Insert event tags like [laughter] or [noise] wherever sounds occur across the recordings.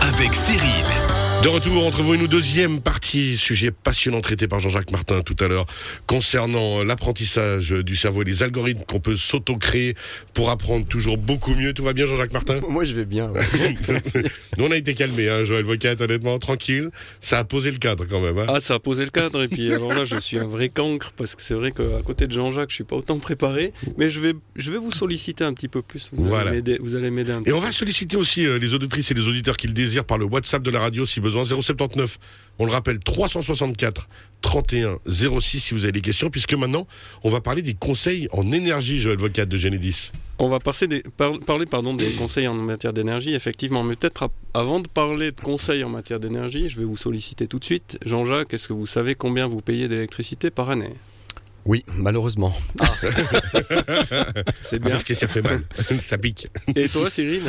Avec Cyril. De retour entre vous et nous, deuxième partie, sujet passionnant traité par Jean-Jacques Martin tout à l'heure, concernant l'apprentissage du cerveau et les algorithmes qu'on peut s'auto-créer pour apprendre toujours beaucoup mieux. Tout va bien Jean-Jacques Martin? Moi je vais bien. ouais. [laughs] Nous on a été calmés, hein, Joël Vocat, honnêtement, tranquille. Ça a posé le cadre quand même. Hein. Ah, ça a posé le cadre. Et puis, alors là, je suis un vrai cancre parce que c'est vrai qu'à côté de Jean-Jacques, je suis pas autant préparé. Mais je vais, je vais vous solliciter un petit peu plus. Vous Voilà. allez m'aider. Vous allez m'aider un petit Et on va solliciter aussi euh, les auditrices et les auditeurs qui le désirent par le WhatsApp de la radio si besoin 079. On le rappelle 364 31 06 si vous avez des questions puisque maintenant on va parler des conseils en énergie Joël Vocat de Genedis. On va parler pardon, des conseils en matière d'énergie, effectivement. Mais peut-être avant de parler de conseils en matière d'énergie, je vais vous solliciter tout de suite. Jean-Jacques, est-ce que vous savez combien vous payez d'électricité par année? Oui, malheureusement. [laughs] C'est Ah, bien. parce que ça fait mal, [laughs] ça pique. Et toi, Cyril?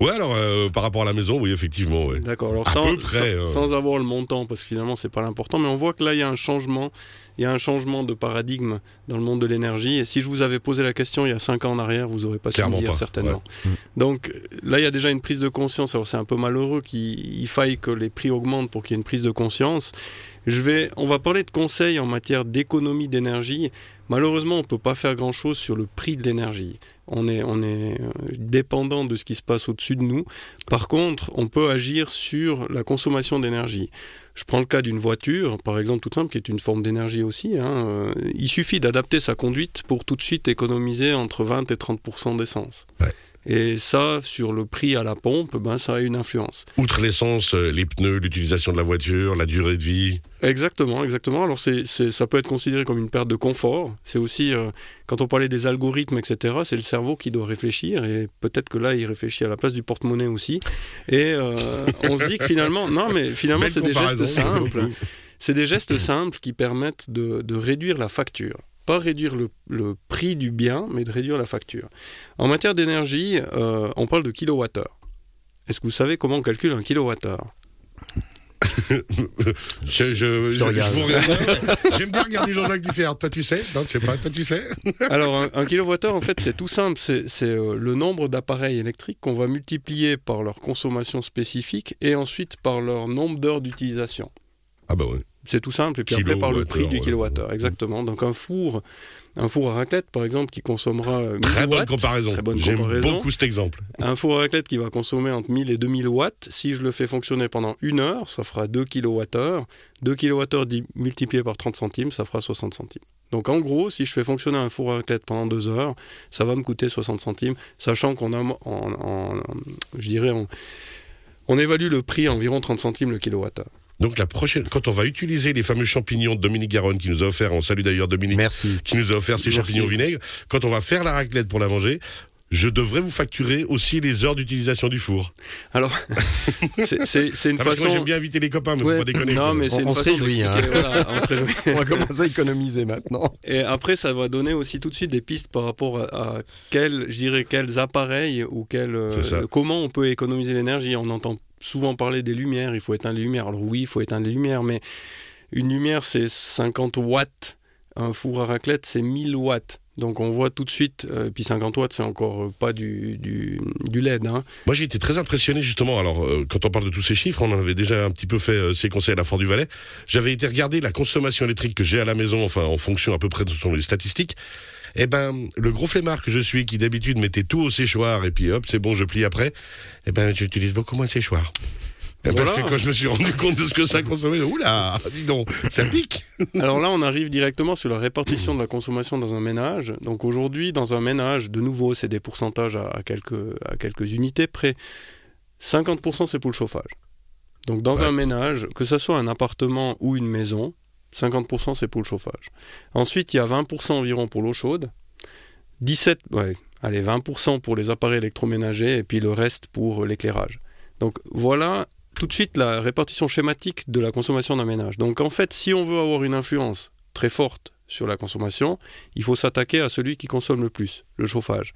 Ouais alors euh, par rapport à la maison, oui effectivement. Ouais. D'accord. Alors À sans, peu près, sans, euh. sans avoir le montant, parce que finalement c'est pas l'important, mais on voit que là il y a un changement, il y a un changement de paradigme dans le monde de l'énergie. Et si je vous avais posé la question il y a 5 ans en arrière, vous aurez pas su me dire pas, certainement. Donc là il y a déjà une prise de conscience. Alors c'est un peu malheureux qu'il il faille que les prix augmentent pour qu'il y ait une prise de conscience. Je vais, on va parler de conseils en matière d'économie d'énergie. Malheureusement, on ne peut pas faire grand-chose sur le prix de l'énergie. On est, on est euh, dépendant de ce qui se passe au-dessus de nous. Par contre, on peut agir sur la consommation d'énergie. Je prends le cas d'une voiture, par exemple, toute simple, qui est une forme d'énergie aussi. hein. Euh, Il suffit d'adapter sa conduite pour tout de suite économiser entre 20 et 30% d'essence. Et ça, sur le prix à la pompe, ben, ça a une influence. Outre l'essence, euh, les pneus, l'utilisation de la voiture, la durée de vie. Exactement, exactement. Alors c'est, ça peut être considéré comme une perte de confort. C'est aussi, euh, quand on parlait des algorithmes, etc., c'est le cerveau qui doit réfléchir et peut-être que là, il réfléchit à la place du porte-monnaie aussi. Et euh, on se dit que finalement, non, mais finalement, c'est des gestes simples. [laughs] C'est des gestes simples qui permettent de, de réduire la facture. Pas réduire le, le prix du bien, mais de réduire la facture. En matière d'énergie, euh, on parle de kilowattheure. Est-ce que vous savez comment on calcule un kilowattheure? [laughs] Je, je, je- je regarde. vous regarde. [laughs] J'aime bien regarder Jean-Jacques Dufer. Toi tu sais? Non, je sais pas. Toi tu sais? [laughs] Alors, un, un kilowattheure, en fait, c'est tout simple. C'est c'est, euh, le nombre d'appareils électriques qu'on va multiplier par leur consommation spécifique et ensuite par leur nombre d'heures d'utilisation. Ah bah ouais. C'est tout simple. Et puis après, par le prix du kilowattheure. Exactement. Donc, un four, un four à raclette, par exemple, qui consommera euh, 1000 Très bonne watts. comparaison. Très bonne J'aime comparaison. beaucoup cet exemple. Un four à raclette qui va consommer entre 1000 et 2000 watts. Si je le fais fonctionner pendant une heure, ça fera 2 kilowattheures. 2 kilowattheures di- multiplié par 30 centimes, ça fera 60 centimes. Donc en gros, si je fais fonctionner un four à raclette pendant deux heures, ça va me coûter 60 centimes, sachant qu'on a, en, en- en- je dirais, on, on évalue le prix à environ 30 centimes le kilowattheure. Donc la prochaine, quand on va utiliser les fameux champignons de Dominique Garonne qui nous a offert, on salue d'ailleurs Dominique Merci. qui nous a offert ces Merci. champignons au vinaigre, quand on va faire la raclette pour la manger, je devrais vous facturer aussi les heures d'utilisation du four. Alors, [laughs] c'est- une Ah, façon... j'aime bien inviter les copains, mais Ouais, faut pas déconner. non, mais c'est On- une on se façon réjouit, hein. voilà, on se réjouit. [laughs] On va commencer à économiser maintenant. Et après, ça va donner aussi tout de suite des pistes par rapport à, à quels, je dirais, quels appareils ou quels, euh, comment on peut économiser l'énergie. On entend souvent parler des lumières, il faut éteindre les lumières. Alors oui, il faut éteindre les lumières, mais une lumière, c'est 50 watts. Un four à raclette, c'est 1000 watts. Donc on voit tout de suite, euh, puis 50 watts, c'est encore euh, pas du, du, LED. Hein. Moi j'ai été très impressionné justement, alors euh, quand on parle de tous ces chiffres, on en avait déjà un petit peu fait euh, ces conseils à la Fort du Valais, j'avais été regarder la consommation électrique que j'ai à la maison, enfin en fonction à peu près de son- les statistiques, eh ben le gros flemmard que je suis, qui d'habitude mettait tout au séchoir et puis hop c'est bon je plie après, eh ben j'utilise beaucoup moins de séchoir. Parce Voilà. que quand je me suis rendu [laughs] compte de ce que ça consommait, oula, dis donc, ça pique. [laughs] Alors là, on arrive directement sur la répartition de la consommation dans un ménage. Donc aujourd'hui, dans un ménage, de nouveau, c'est des pourcentages à, quelques, à quelques unités près. 50% c'est pour le chauffage. Donc dans Ouais. un ménage, que ce soit un appartement ou une maison, 50% c'est pour le chauffage. Ensuite, il y a 20% environ pour l'eau chaude, 17, ouais, allez, 20% pour les appareils électroménagers et puis le reste pour l'éclairage. Donc voilà tout de suite la répartition schématique de la consommation d'un ménage. Donc en fait, si on veut avoir une influence très forte sur la consommation, il faut s'attaquer à celui qui consomme le plus, le chauffage.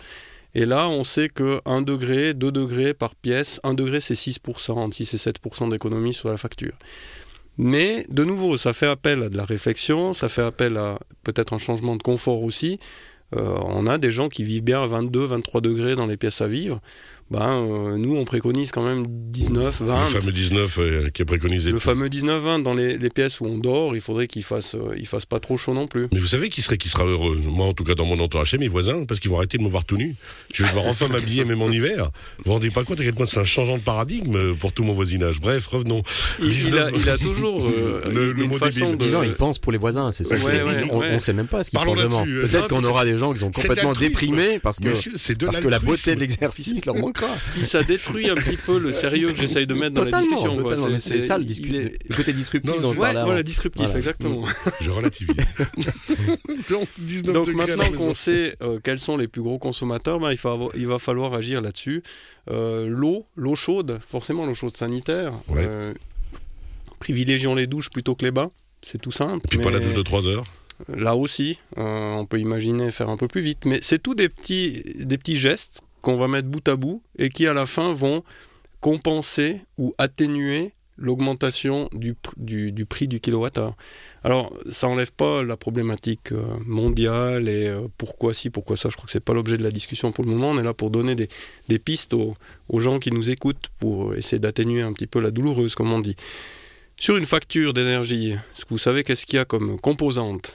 Et là, on sait que 1 degré, 2 degrés par pièce, 1 degré c'est 6%, entre 6 et 7% d'économie sur la facture. Mais de nouveau, ça fait appel à de la réflexion, ça fait appel à peut-être un changement de confort aussi. Euh, on a des gens qui vivent bien à 22, 23 degrés dans les pièces à vivre. Ben, euh, nous, on préconise quand même 19, 20. Le fameux 19 euh, qui est préconisé. Le fameux 19-20 dans les, les pièces où on dort, il faudrait qu'il fasse, euh, il fasse pas trop chaud non plus. Mais vous savez qui serait qui sera heureux? Moi, en tout cas, dans mon entourage, c'est mes voisins, parce qu'ils vont arrêter de me voir tout nu. Je vais devoir enfin m'habiller, même en hiver. Vous vous rendez pas compte à quel point c'est un changeant de paradigme pour tout mon voisinage. Bref, revenons. Il, il 19, a, il a toujours euh, [laughs] Le- une, le une mot façon débile. de... Disons, ils pensent pour les voisins, c'est ça. Ouais, ouais, on, ouais. on sait même pas ce qu'ils pensent vraiment. Peut-être qu'on aura des gens qui sont complètement déprimés parce que, Monsieur, c'est de parce que la beauté de l'exercice leur manquera. Puis ça détruit un petit peu le sérieux que j'essaye de mettre dans la discussion. quoi. C'est ça le, le côté disruptif Non, dont je- Ouais, parlais voilà, disruptif, Voilà. exactement. [laughs] Je relativise. [laughs] Donc, 19 Donc degrés à la maintenant qu'on sait euh, quels sont les plus gros consommateurs, ben, il, faut avoir- il va falloir agir là-dessus. Euh, l'eau, l'eau chaude, forcément l'eau chaude sanitaire. Ouais. Euh, privilégions les douches plutôt que les bains. C'est tout simple. Et puis pas la douche de 3 heures. Là aussi, euh, on peut imaginer faire un peu plus vite. Mais c'est tout des petits, des petits gestes qu'on va mettre bout à bout et qui à la fin vont compenser ou atténuer l'augmentation du, pr- du, du prix du kilowattheure. Alors, ça enlève pas la problématique euh, mondiale et euh, pourquoi si, pourquoi ça. Je crois que c'est pas l'objet de la discussion pour le moment. On est là pour donner des, pistes aux, gens qui nous écoutent pour essayer d'atténuer un petit peu la douloureuse, comme on dit. Sur une facture d'énergie, vous savez qu'est-ce qu'il y a comme composante?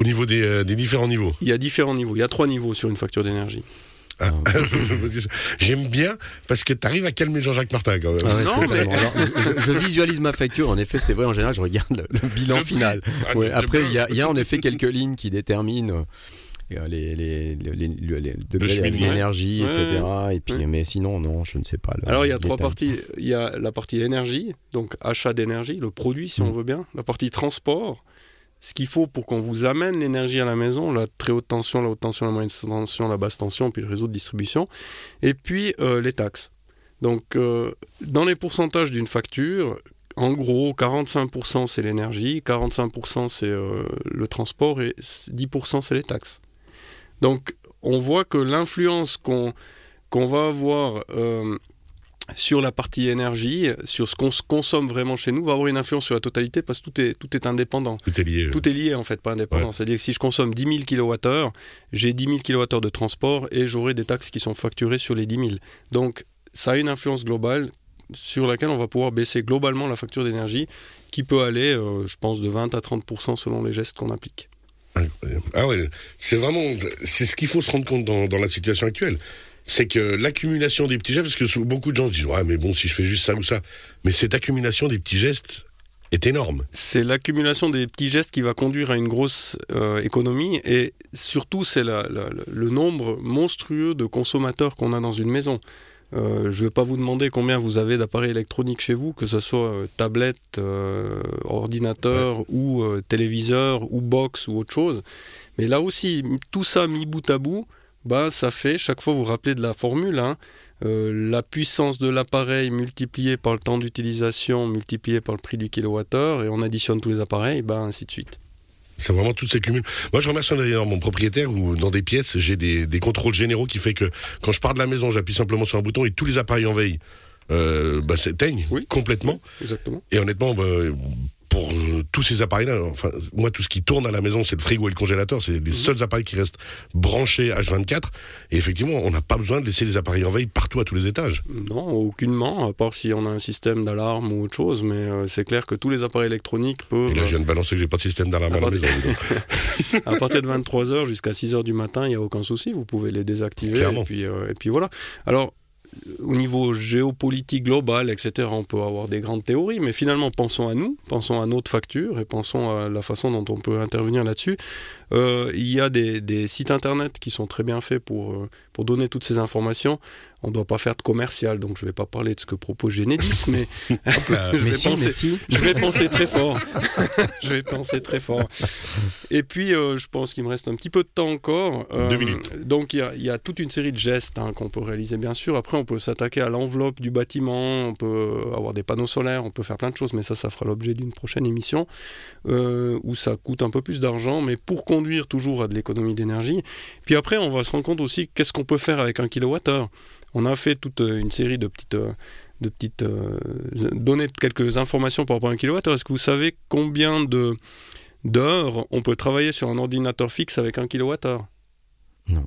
Au niveau des, euh, des différents niveaux. Il y a différents niveaux. Il y a trois niveaux sur une facture d'énergie. Ah. [laughs] J'aime bien parce que tu arrives à calmer Jean-Jacques Martin quand même. Ah ouais, Non, totalement. Alors, je, je visualise ma facture. En effet, c'est vrai. En général, je regarde le, le bilan Le- final. Ah, Ouais, après, il y a, il y a en effet quelques lignes qui déterminent euh, les, les, les, les- les degrés d'énergie, Ouais, etc. Et puis, ouais. mais sinon, non, je ne sais pas. le Alors il y a trois parties. Il y a la partie énergie, donc achat d'énergie, le produit si on Mm. veut bien. La partie transport, ce qu'il faut pour qu'on vous amène l'énergie à la maison, la très haute tension, la haute tension, la moyenne tension, la basse tension, puis le réseau de distribution. Et puis euh, les taxes. Donc euh, dans les pourcentages d'une facture, en gros 45% c'est l'énergie, 45% c'est euh, le transport et 10% c'est les taxes. Donc on voit que l'influence qu'on qu'on va avoir sur la partie énergie, sur ce qu'on consomme vraiment chez nous, va avoir une influence sur la totalité parce que tout est, tout est indépendant. Tout est lié. Tout est lié en fait, pas indépendant. C'est-à-dire que si je consomme 10 000 kWh, j'ai 10 000 kWh de transport et j'aurai des taxes qui sont facturées sur les 10 000. Donc ça a une influence globale sur laquelle on va pouvoir baisser globalement la facture d'énergie qui peut aller, euh, je pense, de 20 à 30% selon les gestes qu'on applique. Ah ouais, c'est vraiment, c'est ce qu'il faut se rendre compte dans, dans la situation actuelle. C'est que l'accumulation des petits gestes, parce que beaucoup de gens se disent, ouais, mais bon, si je fais juste ça ou ça. Mais cette accumulation des petits gestes est énorme. C'est l'accumulation des petits gestes qui va conduire à une grosse euh, économie et surtout c'est le nombre monstrueux de consommateurs qu'on a dans une maison. Euh, je ne vais pas vous demander combien vous avez d'appareils électroniques chez vous, que ce soit euh, tablette, euh, ordinateur ou téléviseur ou box ou autre chose. Mais là aussi, tout ça mis bout à bout, bah, ça fait, chaque fois vous vous rappelez de la formule, hein, euh, la puissance de l'appareil multipliée par le temps d'utilisation multiplié par le prix du kilowattheure et on additionne tous les appareils, ben ainsi de suite. C'est vraiment tout s'accumule. Moi, je remercie d'ailleurs mon propriétaire où dans des pièces, j'ai des, des contrôles généraux qui fait que quand je pars de la maison, j'appuie simplement sur un bouton et tous les appareils en veille euh, bah, s'éteignent Oui. complètement. Exactement. Et honnêtement, bah, pour euh, tous ces appareils-là, enfin, moi, tout ce qui tourne à la maison, c'est le frigo et le congélateur. C'est les seuls appareils qui restent branchés H24. Et effectivement, on n'a pas besoin de laisser les appareils en veille partout à tous les étages. Non, aucunement, à part si on a un système d'alarme ou autre chose, mais euh, c'est clair que tous les appareils électroniques peuvent, Et là, je viens de balancer que j'ai pas de système d'alarme à la maison. [laughs] à partir de 23h jusqu'à 6h du matin, il n'y a aucun souci, vous pouvez les désactiver. Clairement. Et puis, euh, et puis voilà. Alors, au niveau géopolitique global, etc., on peut avoir des grandes théories, mais finalement, pensons à nous, pensons à notre facture et pensons à la façon dont on peut intervenir là-dessus. Euh, il y a des, des sites internet qui sont très bien faits pour, euh, pour donner toutes ces informations. On ne doit pas faire de commercial, donc je ne vais pas parler de ce que propose Genedis, mais [laughs] [laughs] je, Mais vais si, penser, mais si. je vais penser très [laughs] fort. je vais penser très fort. Et puis, euh, je pense qu'il me reste un petit peu de temps encore. Euh, Deux minutes. Donc, il y a, il y a toute une série de gestes hein, qu'on peut réaliser, bien sûr. Après, on peut s'attaquer à l'enveloppe du bâtiment, on peut avoir des panneaux solaires, on peut faire plein de choses, mais ça, ça fera l'objet d'une prochaine émission où ça coûte un peu plus d'argent, mais pour conduire toujours à de l'économie d'énergie. Puis après, on va se rendre compte aussi qu'est-ce qu'on peut faire avec un kilowattheure. On a fait toute euh, une série de petites, euh, de petites euh, donner quelques informations par rapport à un kilowattheure. Est-ce que vous savez combien de d'heures on peut travailler sur un ordinateur fixe avec un kilowattheure? Non.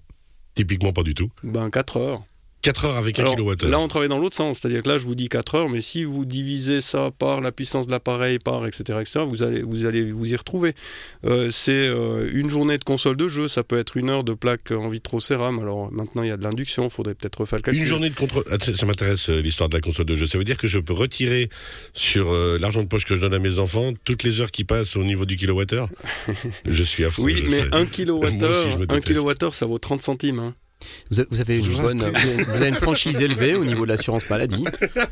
Typiquement pas du tout. Ben 4 heures. 4 heures avec 1 Alors, kWh. Là, on travaille dans l'autre sens, c'est-à-dire que là, je vous dis 4 heures, mais si vous divisez ça par la puissance de l'appareil, par etc., etc., vous allez vous, allez vous y retrouver. Euh, c'est euh, une journée de console de jeu, ça peut être une heure de plaque en vitrocéram. Alors maintenant, il y a de l'induction, il faudrait peut-être refaire le calcul. Une journée de contrôle. Ah, Ça m'intéresse euh, l'histoire de la console de jeu. Ça veut dire que je peux retirer sur euh, l'argent de poche que je donne à mes enfants toutes les heures qui passent au niveau du kilowattheure? [laughs] je suis affreux. Oui, je mais sais. 1 [laughs] Moi kWh, aussi, je me 1 déteste. kWh, ça vaut 30 centimes. hein. Vous avez une bonne, vous avez- franchise élevée au niveau de l'assurance maladie,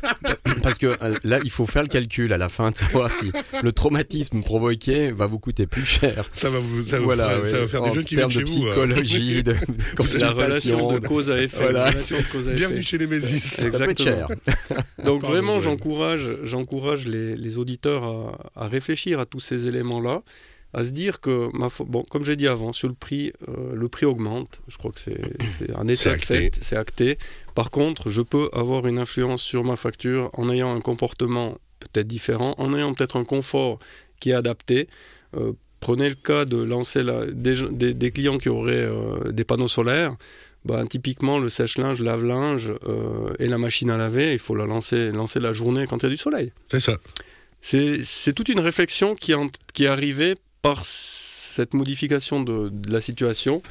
[laughs] parce que euh, là, il faut faire le calcul à la fin de savoir si le traumatisme provoqué va vous coûter plus cher. Ça va vous, ça Voilà, faire, ouais. ça va faire en des jeunes qui viennent chez de vous. euh. psychologie, de [laughs] La relation de cause à effet. Voilà, la relation de cause à effet. Bienvenue chez les Mésis. Ça peut être cher. [laughs] Donc Pardon, vraiment, j'encourage, j'encourage les, les auditeurs à, à réfléchir à tous ces éléments-là, à se dire que, ma bon, comme j'ai dit avant, sur le prix, euh, le prix augmente. Je crois que c'est un état de fait, c'est acté. Par contre, je peux avoir une influence sur ma facture en ayant un comportement peut-être différent, en ayant peut-être un confort qui est adapté. Euh, prenez le cas de lancer la, des, des- des clients qui auraient euh, des panneaux solaires. Ben, typiquement, le sèche-linge, lave-linge et la machine à laver, il faut la lancer, lancer la journée quand il y a du soleil. C'est ça. C'est c'est toute une réflexion qui, en- qui est arrivée par cette modification de, de la situation.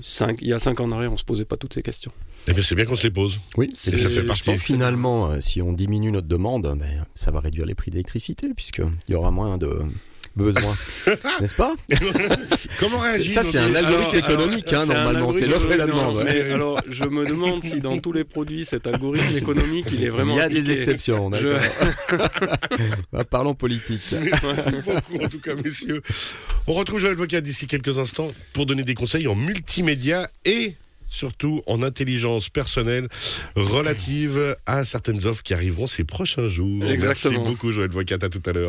Cinq- il y a cinq ans en arrière, on ne se posait pas toutes ces questions. Eh bien, c'est bien qu'on se les pose. Oui, Et ça fait je partie. Je pense finalement, euh, si on diminue notre demande, ben, ça va réduire les prix d'électricité, puisqu'il y aura moins de besoins. [laughs] N'est-ce pas? [laughs] Comment réagir Ça, c'est un algorithme Alors, économique, hein, normalement. C'est l'offre et la demande. ouais. alors, je me demande si dans tous les produits, cet algorithme économique, il est vraiment. Il y a des exceptions, Je- d'accord. Bah, [laughs] Parlons politique. Merci beaucoup, en tout cas, messieurs. On retrouve Joël Vocat d'ici quelques instants pour donner des conseils en multimédia et surtout en intelligence personnelle relative à certaines offres qui arriveront ces prochains jours. Exactement. Merci beaucoup, Joël Vocat. À tout à l'heure.